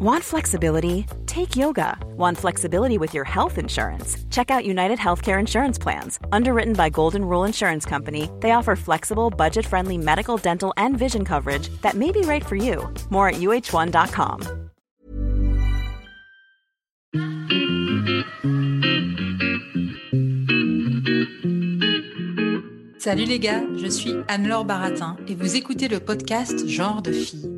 Want flexibility? Take yoga. Want flexibility with your health insurance? Check out United Healthcare Insurance Plans. Underwritten by Golden Rule Insurance Company, they offer flexible, budget friendly medical, dental, and vision coverage that may be right for you. More at uh1.com. Salut les gars, je suis Anne-Laure Baratin et vous écoutez le podcast Genre de fille.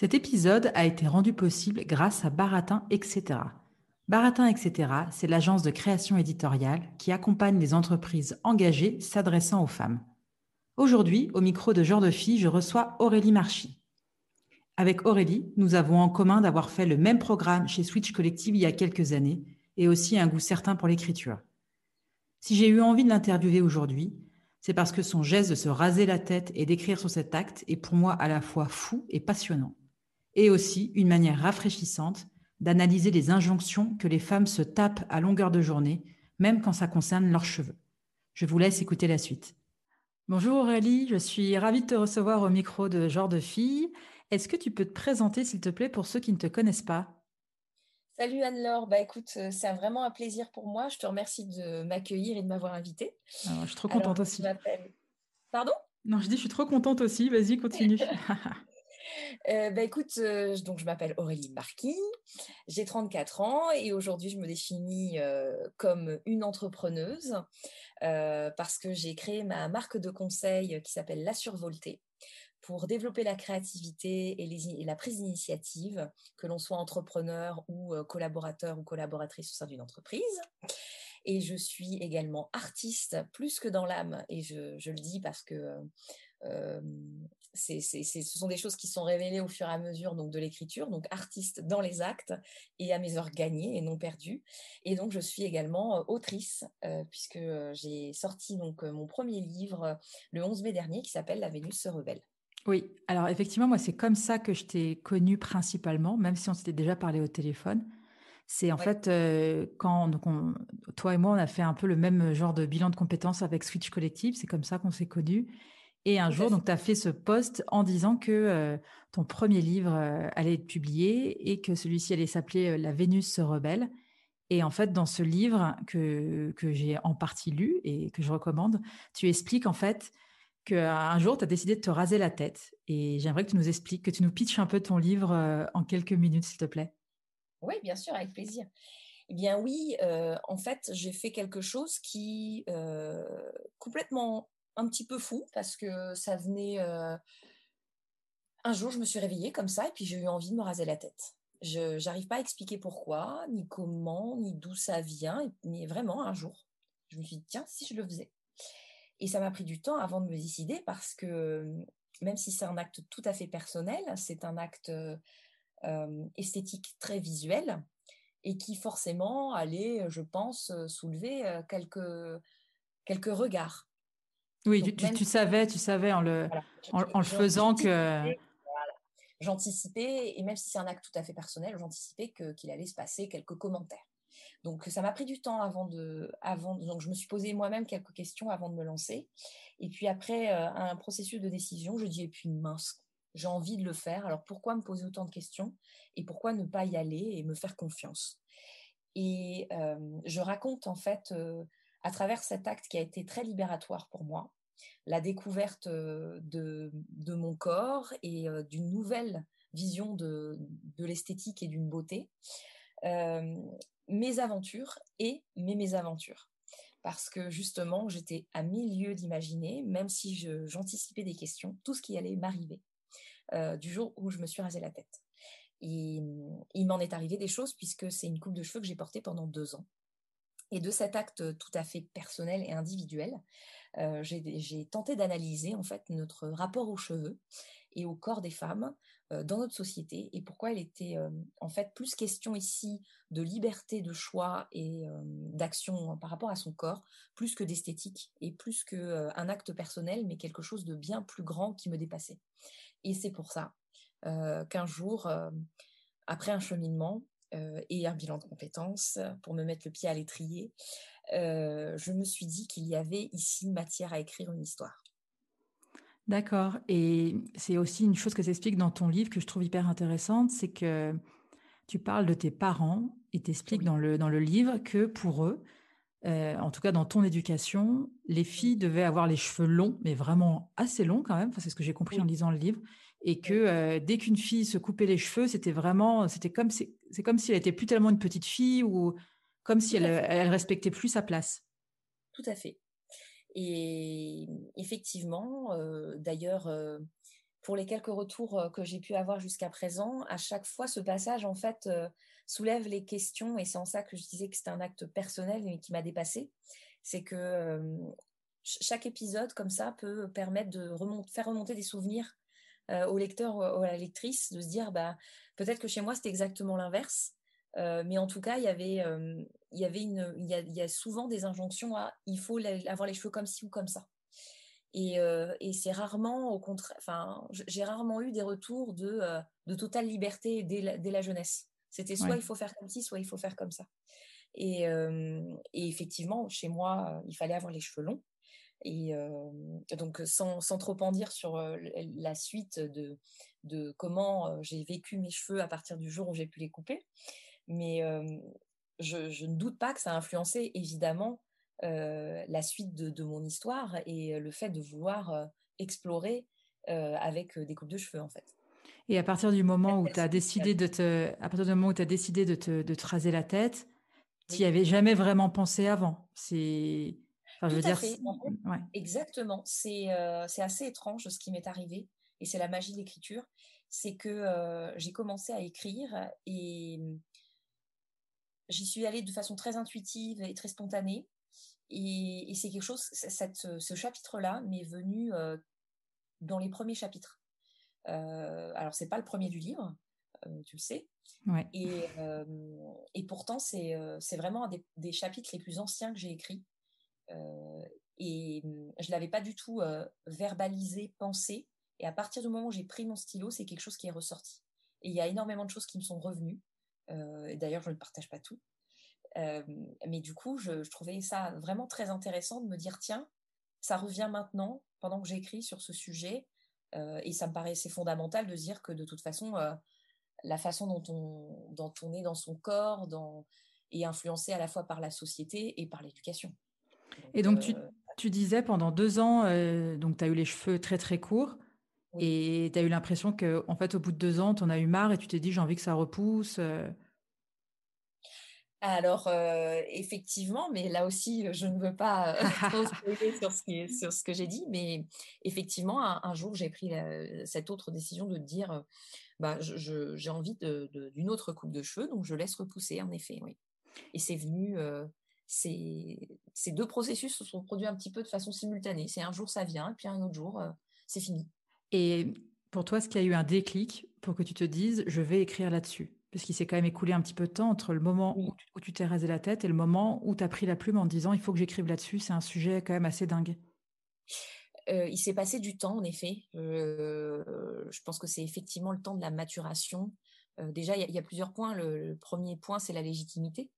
cet épisode a été rendu possible grâce à Baratin, etc. Baratin, etc., c'est l'agence de création éditoriale qui accompagne les entreprises engagées s'adressant aux femmes. Aujourd'hui, au micro de Genre de Fille, je reçois Aurélie Marchi. Avec Aurélie, nous avons en commun d'avoir fait le même programme chez Switch Collective il y a quelques années et aussi un goût certain pour l'écriture. Si j'ai eu envie de l'interviewer aujourd'hui, c'est parce que son geste de se raser la tête et d'écrire sur cet acte est pour moi à la fois fou et passionnant et aussi une manière rafraîchissante d'analyser les injonctions que les femmes se tapent à longueur de journée, même quand ça concerne leurs cheveux. Je vous laisse écouter la suite. Bonjour Aurélie, je suis ravie de te recevoir au micro de Genre de Fille. Est-ce que tu peux te présenter, s'il te plaît, pour ceux qui ne te connaissent pas? Salut Anne-Laure, bah écoute, euh, c'est vraiment un plaisir pour moi. Je te remercie de m'accueillir et de m'avoir invitée. Ah, je suis trop contente aussi. Pardon? Non, je dis je suis trop contente aussi. Vas-y, continue. Euh, bah, écoute, euh, donc je m'appelle Aurélie Marquis, j'ai 34 ans et aujourd'hui je me définis euh, comme une entrepreneuse parce que j'ai créé ma marque de conseil qui s'appelle La Survoltée pour développer la créativité et, la prise d'initiative, que l'on soit entrepreneur ou collaborateur ou collaboratrice au sein d'une entreprise. Et je suis également artiste plus que dans l'âme, et je, le dis parce que ce sont des choses qui sont révélées au fur et à mesure donc de l'écriture, donc artiste dans les actes et à mes heures gagnées et non perdues. Et donc je suis également autrice puisque j'ai sorti donc mon premier livre le 11 mai dernier qui s'appelle La Vénus se rebelle. Oui, alors effectivement, moi c'est comme ça que je t'ai connue principalement, même si on s'était déjà parlé au téléphone. C'est en fait quand donc toi et moi, on a fait un peu le même genre de bilan de compétences avec Switch Collective. C'est comme ça qu'on s'est connus. Et un jour, donc, tu as fait ce post en disant que euh, ton premier livre euh, allait être publié et que celui-ci allait s'appeler euh, La Vénus se rebelle. Et en fait, dans ce livre que, que j'ai en partie lu et que je recommande, tu expliques en fait qu'un jour, tu as décidé de te raser la tête. Et j'aimerais que tu nous expliques, que tu nous pitches un peu ton livre en quelques minutes, s'il te plaît. Oui, bien sûr, avec plaisir. Eh bien oui, en fait, j'ai fait quelque chose qui complètement un petit peu fou parce que ça venait. Euh, un jour, je me suis réveillée comme ça et puis j'ai eu envie de me raser la tête. Je n'arrive pas à expliquer pourquoi, ni comment, ni d'où ça vient, mais vraiment un jour, je me suis dit tiens, si je le faisais. Et ça m'a pris du temps avant de me décider parce que même si c'est un acte tout à fait personnel, c'est un acte euh, esthétique très visuel et qui forcément allait, je pense, soulever euh, quelques, quelques regards. Oui, tu, savais, tu savais en le, en, le faisant que. J'anticipais, et même si c'est un acte tout à fait personnel, j'anticipais qu'il allait se passer quelques commentaires. Donc ça m'a pris du temps avant de, avant donc je me suis posé moi-même quelques questions avant de me lancer. Et puis après euh, un processus de décision, je dis et puis mince, j'ai envie de le faire. Alors pourquoi me poser autant de questions et pourquoi ne pas y aller et me faire confiance? Et euh, je raconte en fait euh, à travers cet acte qui a été très libératoire pour moi, la découverte de, de mon corps et d'une nouvelle vision de, l'esthétique et d'une beauté, mes aventures et mes mésaventures. Parce que justement, j'étais à milieu d'imaginer, même si j'anticipais des questions, tout ce qui allait m'arriver du jour où je me suis rasé la tête. Il m'en est arrivé des choses puisque c'est une coupe de cheveux que j'ai portée pendant deux ans. Et de cet acte tout à fait personnel et individuel, euh, j'ai tenté d'analyser en fait notre rapport aux cheveux et au corps des femmes dans notre société et pourquoi il était en fait plus question ici de liberté de choix et d'action par rapport à son corps, plus que d'esthétique et plus qu'un acte personnel, mais quelque chose de bien plus grand qui me dépassait. Et c'est pour ça qu'un jour, après un cheminement et un bilan de compétences, pour me mettre le pied à l'étrier, je me suis dit qu'il y avait ici matière à écrire une histoire. D'accord. Et c'est aussi une chose que tu expliques dans ton livre que je trouve hyper intéressante, c'est que tu parles de tes parents et t'expliques dans, le, dans le livre que pour eux, euh, en tout cas dans ton éducation, les filles devaient avoir les cheveux longs, mais vraiment assez longs quand même, c'est ce que j'ai compris en lisant le livre, et que euh, dès qu'une fille se coupait les cheveux, c'était vraiment, c'était comme, c'est comme si elle était plus tellement une petite fille ou comme si elle, elle respectait plus sa place. Tout à fait. Et effectivement, d'ailleurs, pour les quelques retours que j'ai pu avoir jusqu'à présent, à chaque fois, ce passage, en fait, soulève les questions, et c'est en ça que je disais que c'était un acte personnel et qui m'a dépassé. C'est que chaque épisode, comme ça, peut permettre de faire remonter des souvenirs au lecteur ou à la lectrice, de se dire, bah, peut-être que chez moi, c'était exactement l'inverse. mais en tout cas, il y avait, il y avait une, il y, a, souvent des injonctions à il faut avoir les cheveux comme ci ou comme ça. Et, et c'est rarement au contraire, enfin, j'ai rarement eu des retours de, de totale liberté dès la, jeunesse. C'était soit il faut faire comme ci, soit il faut faire comme ça. Et, et effectivement, chez moi, il fallait avoir les cheveux longs. Et donc, sans, sans, trop en dire sur la suite de, de comment j'ai vécu mes cheveux à partir du jour où j'ai pu les couper, mais je, ne doute pas que ça a influencé évidemment la suite de, mon histoire et le fait de vouloir explorer avec des coupes de cheveux en fait. Et à partir du moment où tu as décidé de te, à partir du moment où tu as décidé de te, de raser la tête, tu n'y avais jamais vraiment pensé avant. C'est, enfin, je veux dire, exactement. C'est, c'est assez étrange ce qui m'est arrivé et c'est la magie de l'écriture. C'est que j'ai commencé à écrire et j'y suis allée de façon très intuitive et très spontanée. Et, c'est quelque chose, cette, ce chapitre-là m'est venu euh, dans les premiers chapitres. Euh, alors, c'est pas le premier du livre, euh, tu le sais. Et, euh, et, pourtant, c'est vraiment un des, chapitres les plus anciens que j'ai écrits. Et je l'avais pas du tout verbalisé, pensé. Et à partir du moment où j'ai pris mon stylo, c'est quelque chose qui est ressorti. Et il y a énormément de choses qui me sont revenues. Euh, d'ailleurs, je ne partage pas tout. Euh, mais du coup, je, trouvais ça vraiment très intéressant de me dire, tiens, ça revient maintenant, pendant que j'écris sur ce sujet. Euh, et ça me paraissait fondamental de dire que de toute façon, la façon dont on, est dans son corps est influencée à la fois par la société et par l'éducation. Et donc, tu, tu, disais pendant deux ans, donc tu as eu les cheveux très très courts. Et tu as eu l'impression que, en fait, au bout de deux ans, tu en as eu marre et tu t'es dit, j'ai envie que ça repousse. Euh. Alors, euh, effectivement, mais là aussi, je ne veux pas euh, trop sur ce, sur ce que j'ai dit, mais effectivement, un, jour, j'ai pris cette autre décision de dire, bah, j'ai envie d'une autre coupe de cheveux, donc je laisse repousser, en effet, oui. Et c'est venu, ces, ces deux processus se sont produits un petit peu de façon simultanée. C'est un jour, ça vient, et puis un autre jour, c'est fini. Et pour toi, est-ce qu'il y a eu un déclic pour que tu te dises, je vais écrire là-dessus? Parce qu'il s'est quand même écoulé un petit peu de temps entre le moment où, tu t'es rasé la tête et le moment où tu as pris la plume en disant, il faut que j'écrive là-dessus. C'est un sujet quand même assez dingue. Euh, il s'est passé du temps, en effet. Euh, je pense que c'est effectivement le temps de la maturation. Euh, déjà, il y, a plusieurs points. Le, premier point, c'est la légitimité,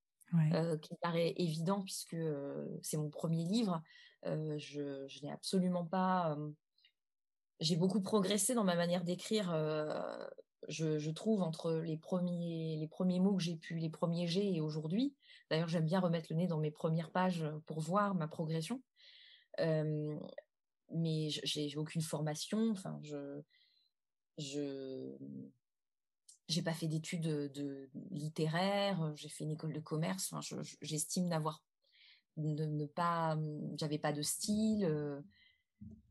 qui paraît évident puisque c'est mon premier livre. je, je n'ai absolument pas j'ai beaucoup progressé dans ma manière d'écrire. Euh, je, trouve entre les premiers les premiers mots que j'ai pu, les premiers G et aujourd'hui. D'ailleurs, j'aime bien remettre le nez dans mes premières pages pour voir ma progression. Euh, mais j'ai aucune formation. Enfin, je je j'ai pas fait d'études de, littéraires. J'ai fait une école de commerce. Enfin, j'estime n'avoir ne, ne, pas, j'avais pas de style. Euh,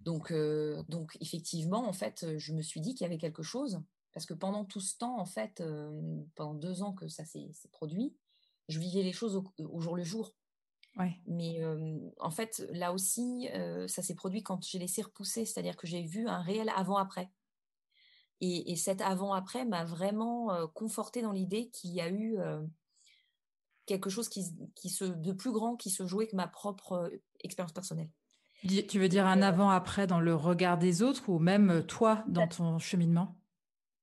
donc, euh, donc effectivement, en fait, je me suis dit qu'il y avait quelque chose parce que pendant tout ce temps, en fait, euh, pendant deux ans que ça s'est produit, je vivais les choses au, jour le jour. Mais euh, en fait, là aussi, ça s'est produit quand j'ai laissé repousser, c'est-à-dire que j'ai vu un réel avant-après. Et, cet avant-après m'a vraiment conforté dans l'idée qu'il y a eu quelque chose qui, se, de plus grand qui se jouait que ma propre expérience personnelle. Tu veux dire un avant-après dans le regard des autres ou même toi dans ton cheminement?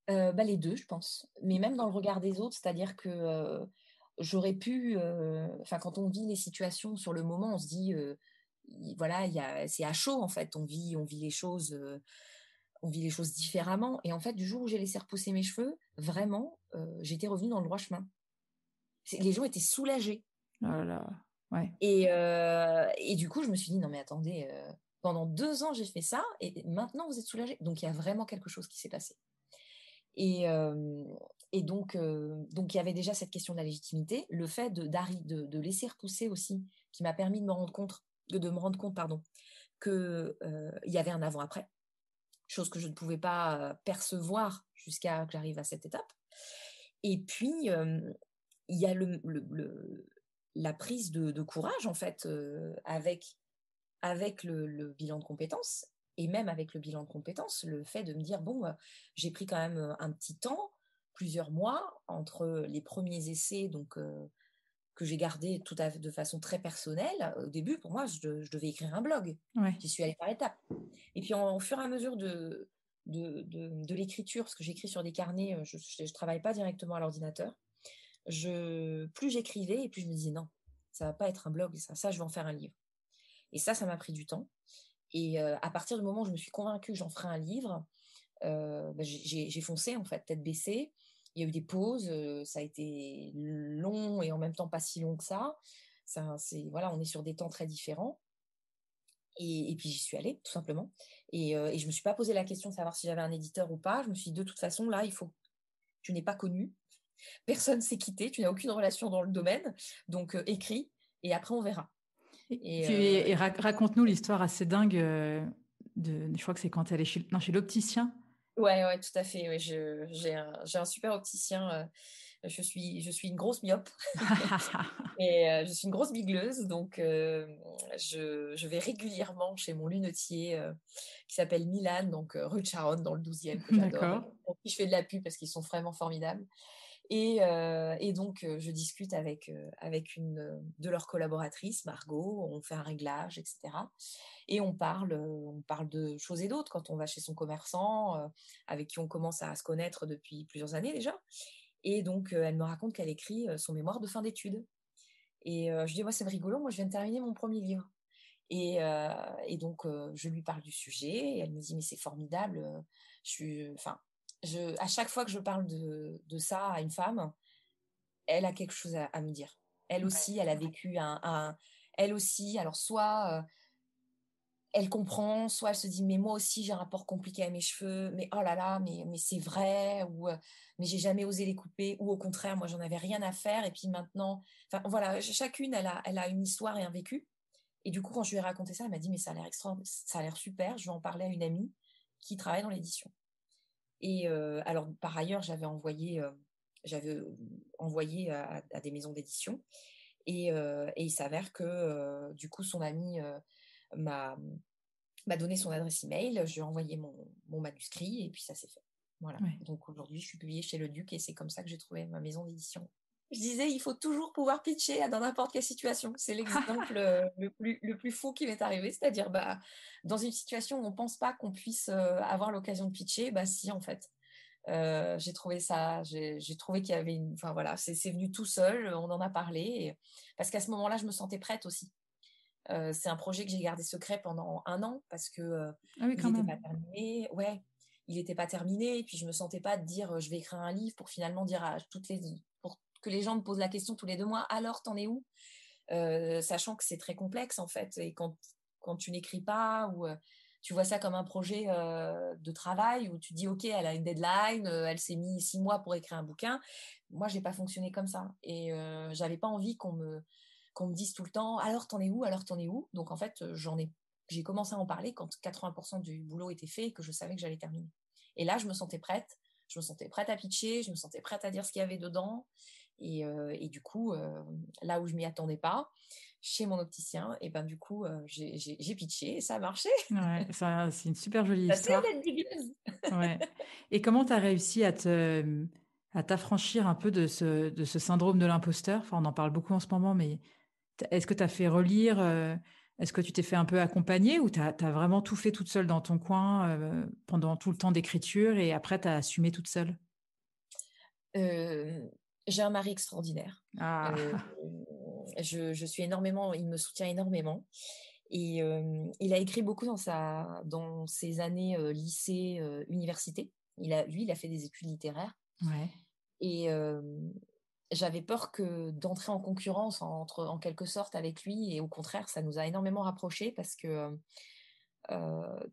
Bah, Les deux, je pense. Mais même dans le regard des autres, c'est-à-dire que j'aurais pu. Enfin, quand on vit les situations sur le moment, on se dit voilà, c'est à chaud en fait. On vit, on vit les choses on vit les choses différemment. Et en fait, du jour où j'ai laissé repousser mes cheveux, vraiment, euh, j'étais revenue dans le droit chemin. Les gens étaient soulagés. Oh ouais. Et, euh, et, du coup, je me suis dit, non mais attendez, euh, pendant deux ans, j'ai fait ça, et maintenant, vous êtes soulagés. Donc, il y a vraiment quelque chose qui s'est passé. Et, et donc, donc, il y avait déjà cette question de la légitimité, le fait de, de, de laisser repousser aussi, qui m'a permis de me rendre compte, de, de me rendre compte, pardon, qu'il y avait un avant-après chose que je ne pouvais pas percevoir jusqu'à que j'arrive à cette étape. Et puis, il y a le, la prise de, courage, en fait, avec, avec le, bilan de compétences, et même avec le bilan de compétences, le fait de me dire, bon, j'ai pris quand même un petit temps, plusieurs mois, entre les premiers essais, donc que j'ai gardé tout à, de façon très personnelle. Au début, pour moi, je, devais écrire un blog. J'y suis allée par étapes. Et puis, au fur et à mesure de, de, de, l'écriture, parce que j'écris sur des carnets, euh, je ne travaille pas directement à l'ordinateur, je, plus j'écrivais, et plus je me disais non, ça va pas être un blog, ça, ça je vais en faire un livre. Et ça, ça m'a pris du temps. Et euh, à partir du moment où je me suis convaincue que j'en ferais un livre, euh, bah, j'ai foncé, en fait, tête baissée il y a eu des pauses, ça a été long et en même temps pas si long que ça. ça c'est voilà, on est sur des temps très différents. Et, puis j'y suis allée tout simplement. Et, et je me suis pas posé la question de savoir si j'avais un éditeur ou pas. Je me suis dit de toute façon là, il faut. Tu n'es pas connu, personne s'est quitté, tu n'as aucune relation dans le domaine, donc écris et après on verra. Et, raconte-nous l'histoire assez dingue de, je crois que c'est quand elle est chez, non, chez l'opticien Ouais, ouais, tout à fait. j'ai un, super opticien. Euh, je suis, je suis une grosse myope et euh, je suis une grosse bigleuse. Donc, euh, je, vais régulièrement chez mon lunetier qui s'appelle Milan, donc rue de Charonne, dans le 12e, que j'adore. je fais de la pub parce qu'ils sont vraiment formidables. Et, donc, je discute avec, avec une de leurs collaboratrices, Margot, on fait un réglage, etc. Et on parle, on parle de choses et d'autres quand on va chez son commerçant, avec qui on commence à se connaître depuis plusieurs années déjà. Et donc, elle me raconte qu'elle écrit son mémoire de fin d'études. Et je dis, moi, c'est rigolo, moi, je viens de terminer mon premier livre. Et, donc, je lui parle du sujet, et elle me dit, mais c'est formidable. Je suis, enfin, à chaque fois que je parle de, ça à une femme, elle a quelque chose à, me dire. Elle aussi, elle a vécu un, elle aussi, alors soit euh, elle comprend, soit elle se dit mais moi aussi j'ai un rapport compliqué à mes cheveux, mais oh là là, mais, mais c'est vrai, ou euh, mais j'ai jamais osé les couper, ou au contraire moi j'en avais rien à faire et puis maintenant, enfin voilà, chacune elle a, elle a une histoire et un vécu. Et du coup quand je lui ai raconté ça, elle m'a dit mais ça a l'air extra, ça a l'air super, je vais en parler à une amie qui travaille dans l'édition. Et alors, par ailleurs, j'avais envoyé, j'avais envoyé à, des maisons d'édition. Et, il s'avère que, du coup, son ami m'a m'a donné son adresse email, je lui ai envoyé mon, mon manuscrit et puis ça s'est fait. Voilà. Donc aujourd'hui, je suis publiée chez le Duc et c'est comme ça que j'ai trouvé ma maison d'édition je disais, il faut toujours pouvoir pitcher dans n'importe quelle situation. C'est l'exemple euh, le, plus, le plus fou qui m'est arrivé. C'est-à-dire, bah, dans une situation où on ne pense pas qu'on puisse euh, avoir l'occasion de pitcher, bah si, en fait. Euh, j'ai trouvé ça, j'ai trouvé qu'il y avait une. Enfin voilà, c'est venu tout seul, on en a parlé. parce qu'à ce moment-là, je me sentais prête aussi. c'est un projet que j'ai gardé secret pendant un an parce que ah il n'était pas terminé. Ouais, il n'était pas terminé. Et puis je me sentais pas de dire je vais écrire un livre pour finalement dire à toutes les les gens me posent la question tous les deux mois, alors t'en es où? Euh, Sachant que c'est très complexe en fait, et quand, quand tu n'écris pas ou euh, tu vois ça comme un projet euh, de travail où tu dis ok, elle a une deadline, elle s'est mis six mois pour écrire un bouquin. Moi, j'ai pas fonctionné comme ça, et j'avais pas envie qu'on me qu'on me dise tout le temps alors t'en es où, alors t'en es où? Donc en fait, j'en ai j'ai commencé à en parler quand 80% du boulot était fait et que je savais que j'allais terminer. Et là, je me sentais prête. Je me sentais prête à pitcher, je me sentais prête à dire ce qu'il y avait dedans. Et, et du coup, là où je m'y attendais pas, chez mon opticien, et ben du coup, j'ai pitché et ça a marché. Ouais, c'est une super jolie histoire. ouais. Et comment tu as réussi à te à t'affranchir un peu de ce, de ce syndrome de l'imposteur? Enfin, On en parle beaucoup en ce moment, mais est-ce que tu as fait relire Est-ce que tu t'es fait un peu accompagner ou tu as, vraiment tout fait toute seule dans ton coin pendant tout le temps d'écriture et après tu as assumé toute seule? J'ai un mari extraordinaire. Ah. je, je, suis énormément, il me soutient énormément. Et il a écrit beaucoup dans, sa, dans ses années lycée, université. Il a, lui, il a fait des études littéraires. Ouais. Et j'avais peur que d'entrer en concurrence entre, en quelque sorte avec lui. Et au contraire, ça nous a énormément rapprochés parce que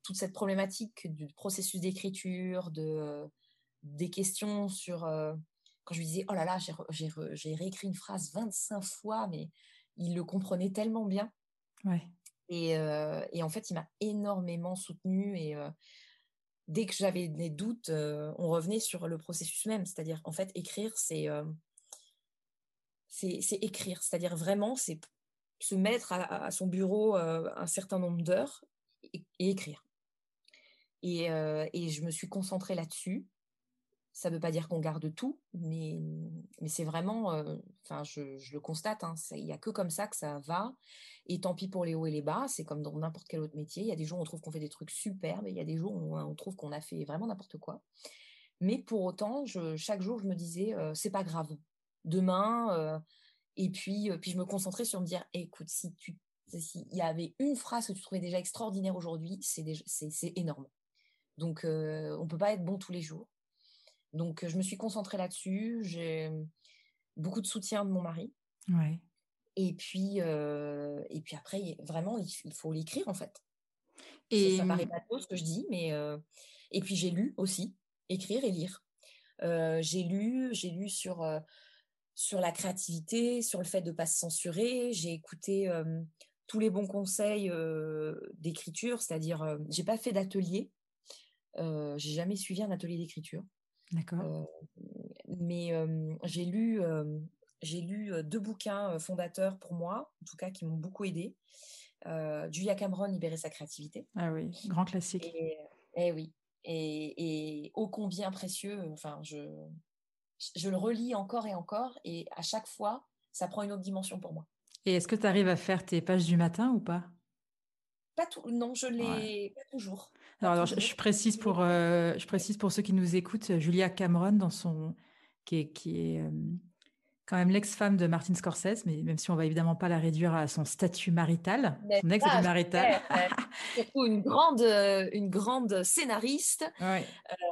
toute cette problématique du processus d'écriture, de, des questions sur... quand je lui disais, oh là là, j'ai réécrit une phrase 25 fois, mais il le comprenait tellement bien. Ouais. Et, et, en fait, il m'a énormément soutenue et dès que j'avais des doutes, on revenait sur le processus même. C'est-à-dire, en fait, écrire, c'est c'est écrire. C'est-à-dire vraiment, c'est se mettre à, son bureau un certain nombre d'heures et, écrire. Et, et, je me suis concentrée là-dessus ça ne veut pas dire qu'on garde tout, mais, c'est vraiment, euh, enfin, je, le constate, hein, il n'y a que comme ça que ça va. Et tant pis pour les hauts et les bas, c'est comme dans n'importe quel autre métier. Il y a des jours où on trouve qu'on fait des trucs superbes, et il y a des jours où on trouve qu'on a fait vraiment n'importe quoi. Mais pour autant, chaque jour, je me disais, euh, c'est pas grave. Demain, euh, et puis, puis je me concentrais sur me dire, écoute, si tu, s'il y avait une phrase que tu trouvais déjà extraordinaire aujourd'hui, c'est énorme. Donc, on peut pas être bon tous les jours. Donc, je me suis concentrée là-dessus. J'ai beaucoup de soutien de mon mari. Ouais. Et puis, et puis après, vraiment, il, faut l'écrire en fait. Et ça, paraît pas trop ce que je dis, mais et puis j'ai lu aussi, écrire et lire. j'ai lu, j'ai lu sur sur la créativité, sur le fait de pas se censurer. J'ai écouté tous les bons conseils d'écriture, c'est-à-dire, j'ai pas fait d'atelier. j'ai jamais suivi un atelier d'écriture. D'accord. mais j'ai lu, j'ai lu deux bouquins fondateurs pour moi, en tout cas qui m'ont beaucoup aidé. Julia Cameron, Libérer sa créativité. Ah oui, grand classique. Et, eh oui, et, et, ô combien précieux. Enfin, je, je le relis encore et encore, et à chaque fois, ça prend une autre dimension pour moi. Et est-ce que tu arrives à faire tes pages du matin ou pas? Pas tout, non, je l'ai pas toujours. Alors, je, précise pour, euh, je précise pour ceux qui nous écoutent, Julia Cameron, dans son, qui est, qui est euh, quand même l'ex-femme de Martin Scorsese, mais même si on va évidemment pas la réduire à son statut marital, son ex marital. surtout une grande, euh, une grande scénariste.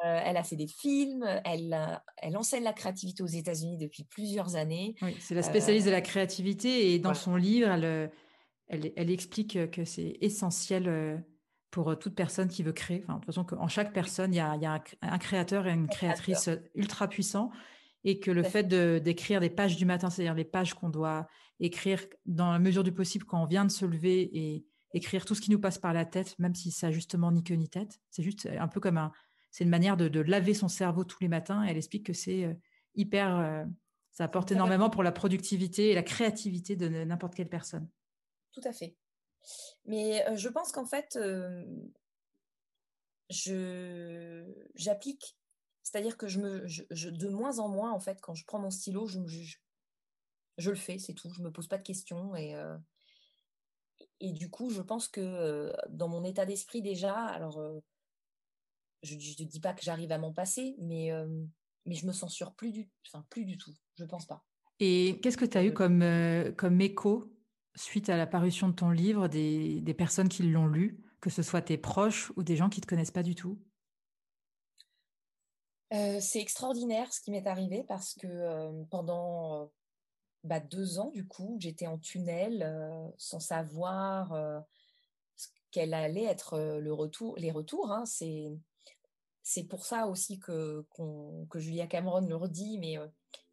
elle a fait des films, elle, elle enseigne la créativité aux États-Unis depuis plusieurs années. Oui, c'est la spécialiste de la créativité et dans son livre, elle, elle, elle explique que c'est essentiel pour toute personne qui veut créer. Enfin, de toute façon, qu'en chaque personne, il y a, un, créateur et une créatrice ultra puissants et que le fait d'écrire des pages du matin, c'est-à-dire les pages qu'on doit écrire dans la mesure du possible quand on vient de se lever et écrire tout ce qui nous passe par la tête, même si ça justement ni queue ni tête, c'est juste un peu comme un, c'est une manière de, laver son cerveau tous les matins. elle explique que c'est hyper, ça apporte énormément pour la productivité et la créativité de n'importe quelle personne. Tout à fait. Mais je pense qu'en fait, je j'applique, c'est-à-dire que je me, je, de moins en moins en fait, quand je prends mon stylo, je me juge. Je le fais, c'est tout. Je me pose pas de questions et et du coup, je pense que dans mon état d'esprit déjà, alors je ne dis pas que j'arrive à m'en passer, mais mais je me censure plus du, enfin plus du tout. Je pense pas. Et qu'est-ce que tu as eu comme comme écho suite à la parution de ton livre, des, personnes qui l'ont lu, que ce soit tes proches ou des gens qui ne te connaissent pas du tout? Euh, C'est extraordinaire ce qui m'est arrivé parce que euh, pendant euh, bah, deux ans, du coup, j'étais en tunnel sans savoir quel allait être le retour, les retours. Hein. c'est, c'est pour ça aussi que, que Julia Cameron le redit, mais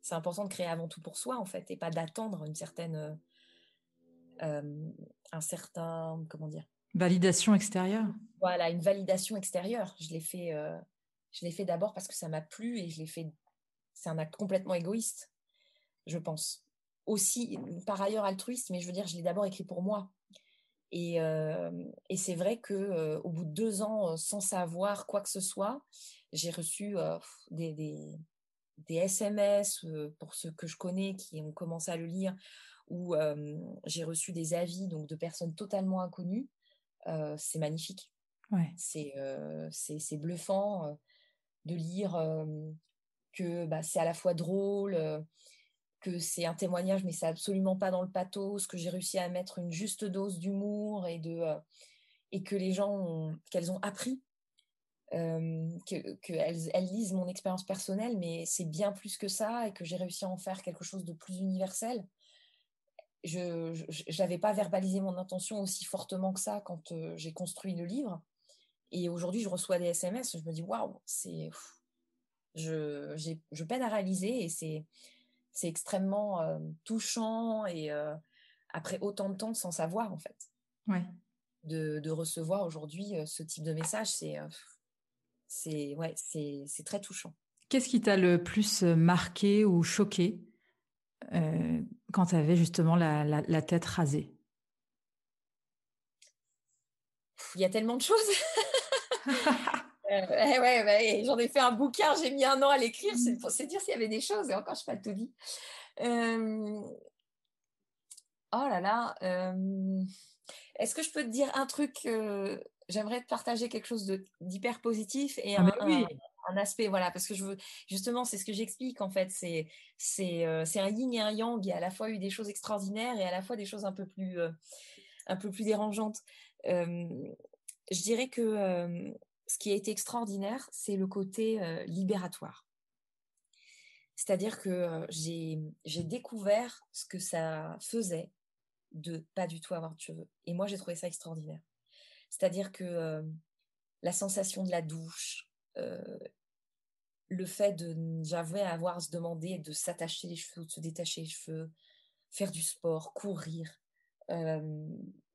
c'est important de créer avant tout pour soi, en fait, et pas d'attendre une certaine un certain, comment dire Validation extérieure. Voilà, une validation extérieure. Je l'ai fait, je l'ai fait d'abord parce que ça m'a plu et je l'ai fait. C'est un acte complètement égoïste. je pense. Aussi, par ailleurs altruiste, mais je veux dire, je l'ai d'abord écrit pour moi. Et, et c'est vrai que au bout de deux ans, sans savoir quoi que ce soit, j'ai reçu des, des, des, SMS pour ceux que je connais qui ont commencé à le lire, où j'ai reçu des avis donc de personnes totalement inconnues. c'est magnifique. Ouais. C'est c'est bluffant de lire que bah, c'est à la fois drôle, que c'est un témoignage, mais c'est absolument pas dans le pathos, que j'ai réussi à mettre une juste dose d'humour et de et que les gens qu'elles ont appris, qu'elles que elles lisent mon expérience personnelle, mais c'est bien plus que ça et que j'ai réussi à en faire quelque chose de plus universel. Je n'avais pas verbalisé mon intention aussi fortement que ça quand j'ai construit le livre. Et aujourd'hui, je reçois des SMS, je me dis waouh, c'est je, je peine à réaliser et c'est c'est extrêmement touchant et après autant de temps sans savoir en fait. Ouais. De, de recevoir aujourd'hui ce type de message, c'est c'est ouais, c'est c'est très touchant. Qu'est-ce qui t'a le plus marqué ou choqué quand tu avais justement la, la, la tête rasée? Il y a tellement de choses. Euh, ouais, j'en ai fait un bouquin, j'ai mis un an à l'écrire, c'est pour se dire s'il y avait des choses, et encore, je n'ai pas tout dit. Euh, oh là là, euh, est-ce que je peux te dire un truc J'aimerais te partager quelque chose d'hyper positif et ah, un, aspect, voilà, parce que je veux, justement, c'est ce que j'explique en fait, c'est c'est un yin et un yang, il y a à la fois eu des choses extraordinaires et à la fois des choses un peu plus, un peu plus dérangeantes. je dirais que ce qui a été extraordinaire, c'est le côté libératoire. C'est-à-dire que j'ai découvert ce que ça faisait de pas du tout avoir de cheveux. Et moi, j'ai trouvé ça extraordinaire. C'est-à-dire que la sensation de la douche, le fait de j'avais à avoir à se demander de s'attacher les cheveux ou de se détacher les cheveux, faire du sport, courir,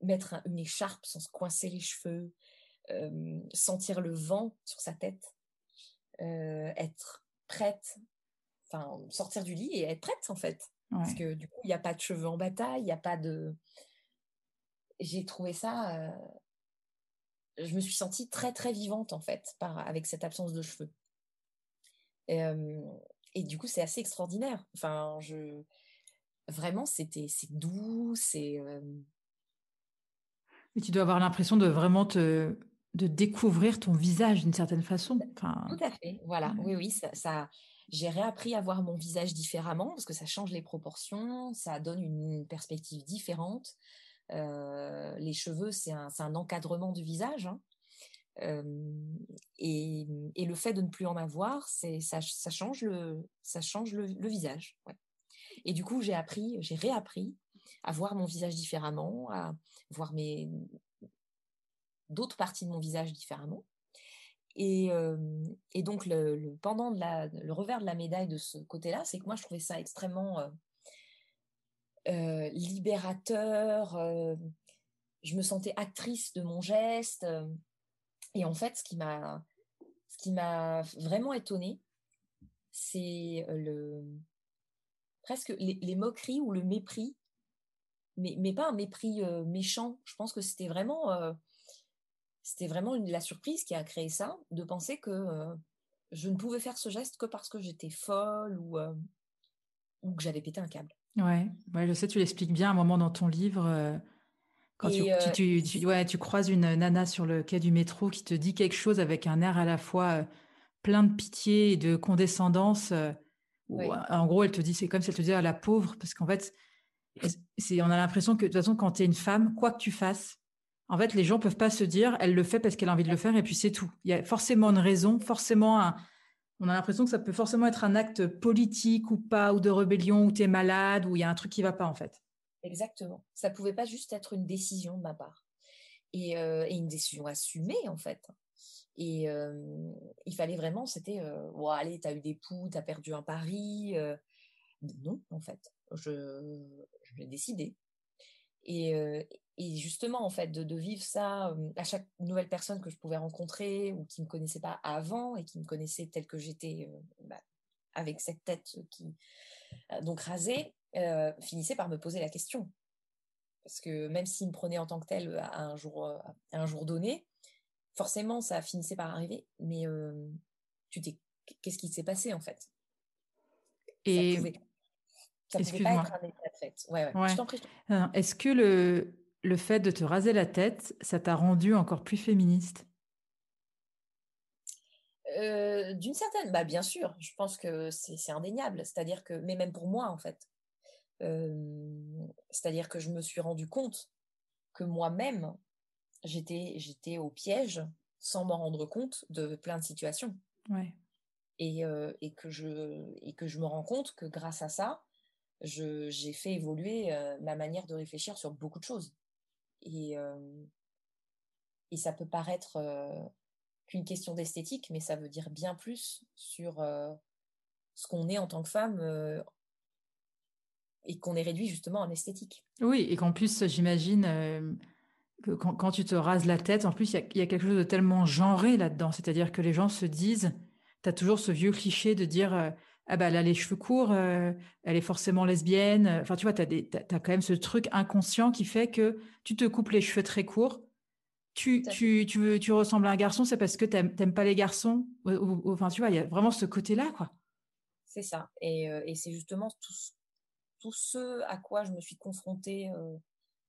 mettre une écharpe sans se coincer les cheveux, sentir le vent sur sa tête, être prête, enfin sortir du lit et être prête en fait. Parce que du coup, il n'y a pas de cheveux en bataille, il n'y a pas de... J'ai trouvé ça... Je me suis sentie très très vivante en fait par, avec cette absence de cheveux. Et du coup, c'est assez extraordinaire. Enfin, je... Vraiment, c'était c'est doux, c'est... Mais tu dois avoir l'impression de vraiment te de découvrir ton visage d'une certaine façon. Enfin... Tout à fait, voilà. Oui, oui, ça, j'ai réappris à voir mon visage différemment parce que ça change les proportions, ça donne une perspective différente. Euh, les cheveux, c'est un, un, encadrement du visage. Hein. Euh, et, le fait de ne plus en avoir, c'est ça, change le, ça change le, visage. Et du coup, j'ai appris, j'ai réappris à voir mon visage différemment, à voir mes, d'autres parties de mon visage différemment. Et, donc, le, pendant de la, le revers de la médaille de ce côté-là, c'est que moi, je trouvais ça extrêmement euh, libérateur. je me sentais actrice de mon geste. Et en fait, ce qui m'a, vraiment étonnée, c'est le presque les, moqueries ou le mépris, mais, pas un mépris méchant. Je pense que c'était vraiment vraiment la surprise qui a créé ça, de penser que euh, je ne pouvais faire ce geste que parce que j'étais folle ou, euh, ou que j'avais pété un câble. Ouais, ouais, je sais, tu l'expliques bien à un moment dans ton livre. Euh, quand tu, tu, tu, ouais, tu croises une nana sur le quai du métro qui te dit quelque chose avec un air à la fois plein de pitié et de condescendance. En gros, elle te dit, c'est comme si elle te disait à la pauvre, parce qu'en fait, c'est, on a l'impression que de toute façon, quand tu es une femme, quoi que tu fasses, en fait, les gens peuvent pas se dire, elle le fait parce qu'elle a envie de le faire et puis c'est tout. Il y a forcément une raison, forcément un... On a l'impression que ça peut forcément être un acte politique ou pas, ou de rébellion, ou tu es malade, ou il y a un truc qui va pas en fait. Exactement. Ça pouvait pas juste être une décision de ma part. Et, euh, une décision assumée en fait. Et euh, il fallait vraiment, c'était, euh, allez, tu as eu des poux, tu as perdu un pari. Euh. non, en fait, je, je l'ai décidé. Et, et justement, en fait, de, vivre ça à chaque nouvelle personne que je pouvais rencontrer ou qui ne me connaissait pas avant et qui me connaissait telle que j'étais bah, avec cette tête qui, donc rasé, finissait par me poser la question. Parce que même s'il me prenait en tant que tel à un jour, à un jour donné, forcément, ça finissait par arriver. Mais tu t'es, qu'est-ce qui s'est passé en fait? Et ça pouvait, pas être un état de fait. Ouais, ouais. Je t'en prie. Est-ce que le, le fait de te raser la tête, ça t'a rendu encore plus féministe? D'une certaine, bah bien sûr. Je pense que c'est indéniable. C'est-à-dire que, mais même pour moi en fait. C'est-à-dire que je me suis rendu compte que moi-même, j'étais j'étais au piège sans m'en rendre compte de plein de situations. Ouais. Et, et, que je, et que je me rends compte que grâce à ça, j'ai fait évoluer ma manière de réfléchir sur beaucoup de choses. Et, et ça peut paraître qu'une question d'esthétique, mais ça veut dire bien plus sur ce qu'on est en tant que femme et qu'on est réduit justement en esthétique. Oui, et qu'en plus, j'imagine quand, tu te rases la tête, en plus, il y, a quelque chose de tellement genré là-dedans. C'est-à-dire que les gens se disent, tu as toujours ce vieux cliché de dire, euh, ah bah elle a les cheveux courts, euh, elle est forcément lesbienne. Enfin, tu vois, tu as, quand même ce truc inconscient qui fait que tu te coupes les cheveux très courts. Tu, tu, tu, veux, tu ressembles à un garçon, c'est parce que tu n'aimes pas les garçons. enfin, tu vois, il y a vraiment ce côté-là, quoi. C'est ça. Et, euh, et c'est justement tout, tout ce à quoi je me suis confrontée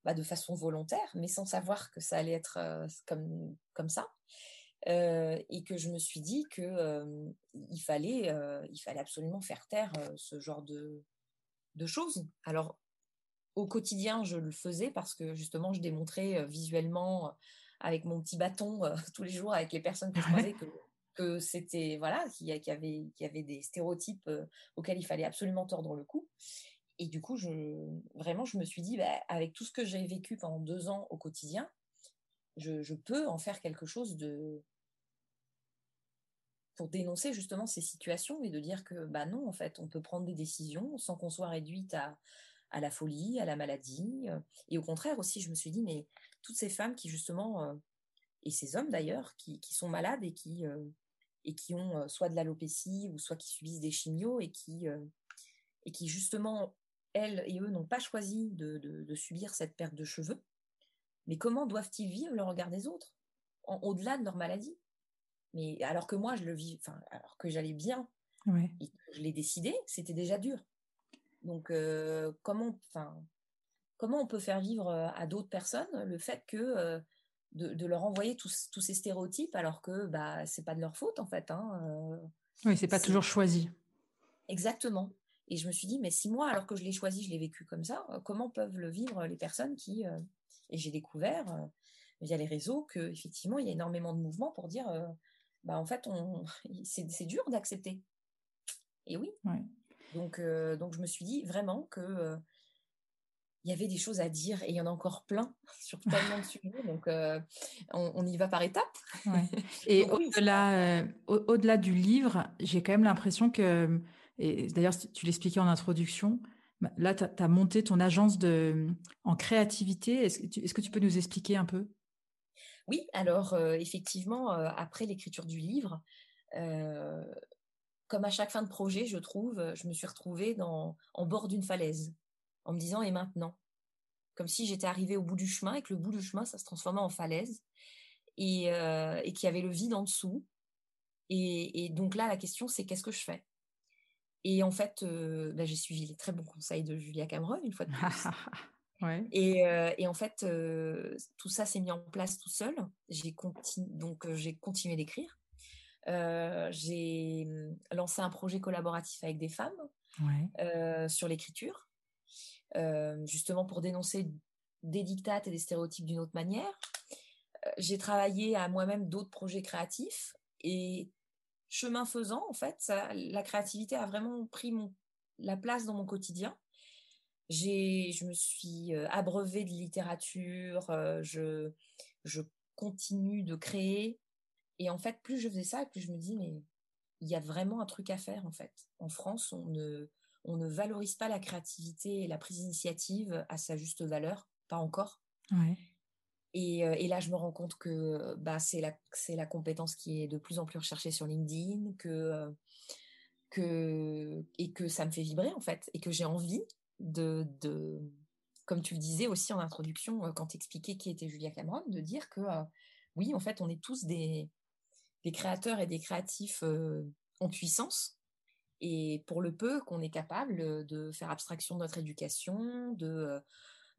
bah, de façon volontaire, mais sans savoir que ça allait être comme, comme ça. et que je me suis dit que il fallait il fallait absolument faire taire ce genre de, de choses. Alors au quotidien, je le faisais parce que justement, je démontrais visuellement avec mon petit bâton tous les jours avec les personnes que je croisais que, que c'était voilà qu'il y, avait qu'il y avait des stéréotypes auxquels il fallait absolument tordre le cou. Et du coup, je, vraiment, je me suis dit, bah, avec tout ce que j'ai vécu pendant deux ans au quotidien, je, peux en faire quelque chose de pour dénoncer justement ces situations et de dire que bah non, en fait, on peut prendre des décisions sans qu'on soit réduite à, à la folie, à la maladie. Et au contraire aussi, je me suis dit, mais toutes ces femmes qui justement, euh, et ces hommes d'ailleurs, qui, qui, sont malades et qui, euh, et qui ont euh, soit de l'alopécie ou soit qui subissent des chimios et qui, et qui justement elles et eux n'ont pas choisi de, subir cette perte de cheveux, mais comment doivent-ils vivre le regard des autres, au-delà de leur maladie? Mais alors que moi, je le vis, enfin, alors que j'allais bien, et je l'ai décidé, c'était déjà dur. Donc, euh, comment, enfin, comment on peut faire vivre euh, à d'autres personnes le fait que euh, de, leur envoyer tous, tous, ces stéréotypes alors que bah c'est pas de leur faute en fait. Hein, oui, c'est pas toujours choisi. Exactement. Et je me suis dit, mais si moi, alors que je l'ai choisi, je l'ai vécu comme ça, euh, comment peuvent le vivre les personnes qui... Euh, et j'ai découvert euh, via les réseaux qu'effectivement, il y a énormément de mouvements pour dire, bah, en fait, on... c'est dur d'accepter. Et oui. Donc, donc, je me suis dit vraiment que il y avait des choses à dire et il y en a encore plein sur tellement de sujets. Donc, on, y va par étapes. Et au-delà, au-delà du livre, j'ai quand même l'impression que et d'ailleurs, tu l'expliquais en introduction. Bah, là, tu as, monté ton agence de, en créativité. Est-ce que, tu, peux nous expliquer un peu? Oui, alors euh, effectivement, euh, après l'écriture du livre, euh, comme à chaque fin de projet, je trouve, je me suis retrouvée en bord d'une falaise, en me disant et maintenant? Comme si j'étais arrivée au bout du chemin et que le bout du chemin, ça se transformait en falaise et, et qu'il y avait le vide en dessous. Et donc là, la question, c'est qu'est-ce que je fais? Et en fait, euh, bah, j'ai suivi les très bons conseils de Julia Cameron, une fois de plus. et, euh, et, en fait, euh, tout ça s'est mis en place tout seul. J'ai donc j'ai continué d'écrire. j'ai hum, lancé un projet collaboratif avec des femmes sur l'écriture, justement pour dénoncer des dictates et des stéréotypes d'une autre manière. j'ai travaillé à moi-même d'autres projets créatifs et chemin faisant, en fait, la créativité a vraiment pris la place dans mon quotidien. je me suis euh, abreuvée de littérature, euh, je, je continue de créer. Et en fait, plus je faisais ça, plus je me dis, mais il y a vraiment un truc à faire, en fait. En France, on ne, on ne valorise pas la créativité et la prise d'initiative à sa juste valeur, pas encore. Et, là, je me rends compte que bah, c'est la, compétence qui est de plus en plus recherchée sur LinkedIn, euh, que, et que ça me fait vibrer en fait, et que j'ai envie de, comme tu le disais aussi en introduction, quand tu expliquais qui était Julia Cameron, de dire que oui, en fait, on est tous des créateurs et des créatifs en puissance. Et pour le peu qu'on est capable de faire abstraction de notre éducation, de,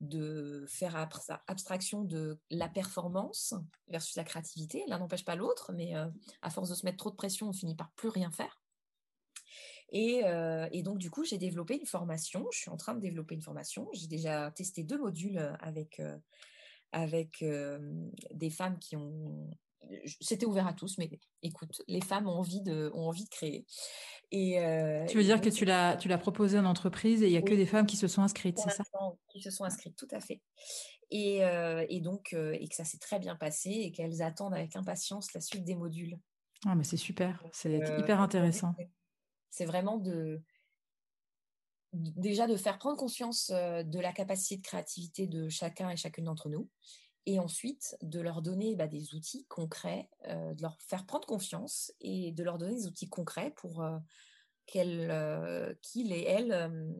de faire abstraction de la performance versus la créativité, l'un n'empêche pas l'autre, mais à force de se mettre trop de pression, on finit par plus rien faire. Et, et, donc, du coup, j'ai développé une formation. Je suis en train de développer une formation. J'ai déjà testé deux modules avec, avec des femmes qui ont c'était ouvert à tous, mais écoute, les femmes ont envie de, ont envie de créer. Et, euh, tu veux dire que tu l'as, tu l'as proposé en entreprise et il n'y a que des femmes qui se sont inscrites, c'est ça? Qui se sont inscrites, tout à fait. Et, euh, et donc, euh, et que ça s'est très bien passé et qu'elles attendent avec impatience la suite des modules. Ah, mais c'est super, c'est hyper intéressant. C'est vraiment de, déjà de faire prendre conscience de la capacité de créativité de chacun et chacune d'entre nous et ensuite de leur donner bah, des outils concrets, euh, de leur faire prendre confiance et de leur donner des outils concrets pour euh, euh, qu'ils et elles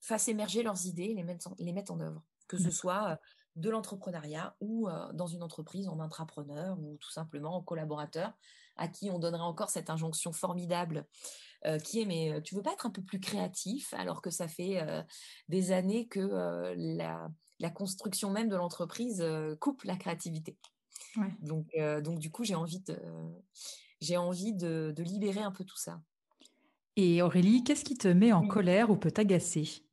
fassent émerger leurs idées et les mettent en, les mettent en œuvre, que ce soit de l'entrepreneuriat ou dans une entreprise en intrapreneur ou tout simplement en collaborateur à qui on donnerait encore cette injonction formidable qui est mais tu veux pas être un peu plus créatif alors que ça fait des années que la la construction même de l'entreprise euh, coupe la créativité. Donc, euh, donc, du coup, j'ai envie, de, j'ai envie de, libérer un peu tout ça. Et Aurélie, qu'est-ce qui te met en colère ou peut t'agacer?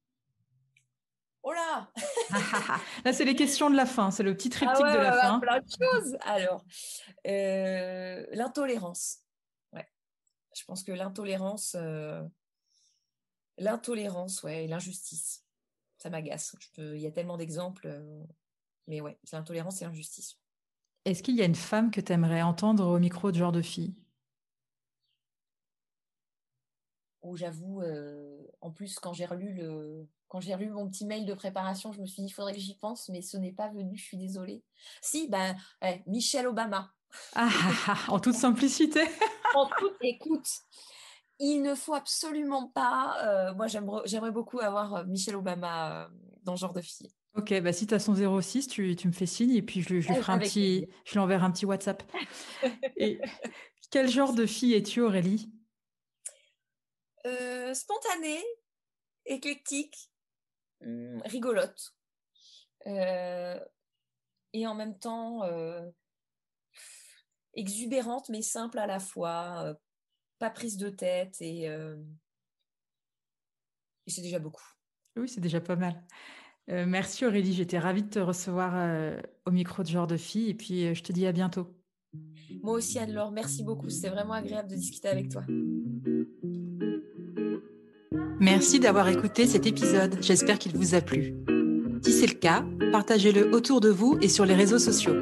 Oh là Là, c'est les questions de la fin, c'est le petit ah triptyque de la fin. Plein de choses. Alors, euh, l'intolérance. Ouais. Je pense que l'intolérance, l'intolérance, ouais, et l'injustice ça m'agace. Il y a tellement d'exemples. Euh, mais ouais, c'est l'intolérance et l'injustice. Est-ce qu'il y a une femme que tu aimerais entendre au micro de genre de fille? Où j'avoue, euh, en plus, quand j'ai relu le, quand j'ai lu mon petit mail de préparation, je me suis dit, il faudrait que j'y pense, mais ce n'est pas venu, je suis désolée. Si, ben, Michelle Obama. Ah, ah, ah, en toute simplicité. en toute écoute il ne faut absolument pas. Euh, moi, j'aimerais beaucoup avoir euh, Michelle Obama euh, dans ce genre de fille. Ok, bah si tu as son 06, tu, tu, me fais signe et puis je, je lui ferai un petit, je lui enverrai un petit WhatsApp. et quel genre de fille es-tu, Aurélie? Spontanée, éclectique, hum, rigolote. et en même temps exubérante mais simple à la fois, pas prise de tête et, euh, et c'est déjà beaucoup. Oui, c'est déjà pas mal. Euh, merci Aurélie, j'étais ravie de te recevoir euh, au micro de genre de fille et puis je te dis à bientôt. Moi aussi Anne-Laure, merci beaucoup, c'était vraiment agréable de discuter avec toi. Merci d'avoir écouté cet épisode, j'espère qu'il vous a plu. Si c'est le cas, partagez-le autour de vous et sur les réseaux sociaux.